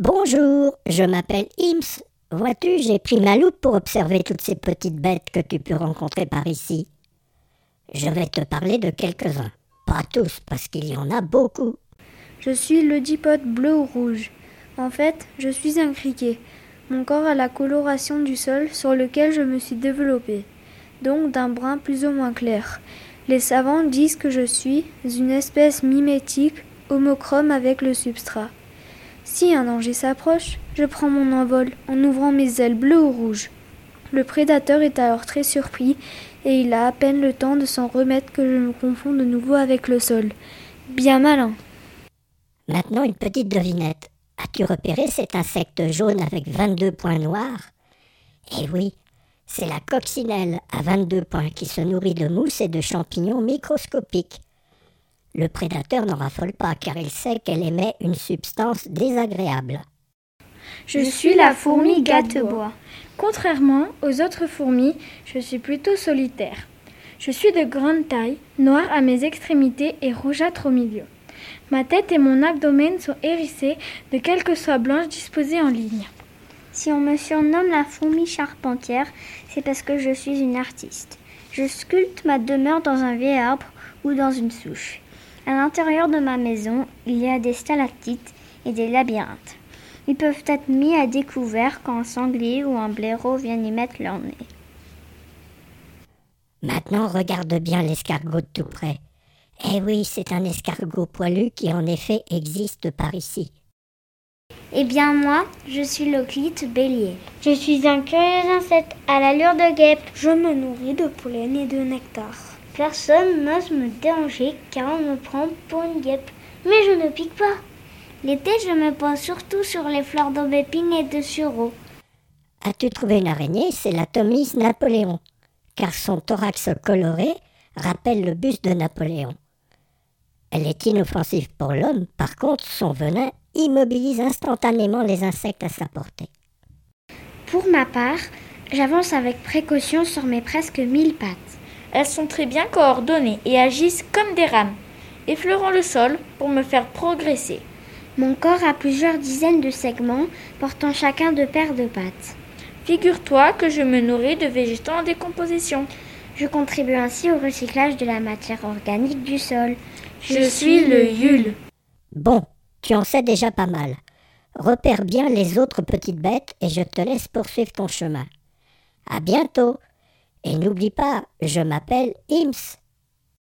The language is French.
Bonjour, je m'appelle Ims. Vois-tu, j'ai pris ma loupe pour observer toutes ces petites bêtes que tu peux rencontrer par ici. Je vais te parler de quelques-uns. Pas tous, parce qu'il y en a beaucoup. Je suis le dipote bleu ou rouge. En fait, je suis un criquet. Mon corps a la coloration du sol sur lequel je me suis développé, donc d'un brun plus ou moins clair. Les savants disent que je suis une espèce mimétique, homochrome avec le substrat. Si un danger s'approche, je prends mon envol en ouvrant mes ailes bleues ou rouges. Le prédateur est alors très surpris et il a à peine le temps de s'en remettre que je me confonds de nouveau avec le sol. Bien malin. Maintenant, une petite devinette. As-tu repéré cet insecte jaune avec 22 points noirs? Eh oui, c'est la coccinelle à 22 points qui se nourrit de mousse et de champignons microscopiques. Le prédateur n'en raffole pas car il sait qu'elle émet une substance désagréable. Je suis la fourmi gâtebois. Contrairement aux autres fourmis, je suis plutôt solitaire. Je suis de grande taille, noire à mes extrémités et rougeâtre au milieu. Ma tête et mon abdomen sont hérissés de quelques soies blanches disposées en ligne. Si on me surnomme la fourmi charpentière, c'est parce que je suis une artiste. Je sculpte ma demeure dans un vieil arbre ou dans une souche. À l'intérieur de ma maison, il y a des stalactites et des labyrinthes. Ils peuvent être mis à découvert quand un sanglier ou un blaireau viennent y mettre leur nez. Maintenant, regarde bien l'escargot de tout près. Eh oui, c'est un escargot poilu qui en effet existe par ici. Eh bien moi, je suis l'oclite bélier. Je suis un curieux insecte à l'allure de guêpe. Je me nourris de pollen et de nectar. Personne n'ose me déranger car on me prend pour une guêpe. Mais je ne pique pas. L'été, je me pose surtout sur les fleurs d'aubépine et de sureau. As-tu trouvé une araignée? C'est la Tomise Napoléon, car son thorax coloré rappelle le buste de Napoléon. Elle est inoffensive pour l'homme, par contre, son venin immobilise instantanément les insectes à sa portée. Pour ma part, j'avance avec précaution sur mes presque mille pattes. Elles sont très bien coordonnées et agissent comme des rames, effleurant le sol pour me faire progresser. Mon corps a plusieurs dizaines de segments portant chacun deux paires de pattes. Figure-toi que je me nourris de végétaux en décomposition. Je contribue ainsi au recyclage de la matière organique du sol. Je, suis le Yule. Bon, tu en sais déjà pas mal. Repère bien les autres petites bêtes et je te laisse poursuivre ton chemin. À bientôt. Et n'oublie pas, je m'appelle Ims.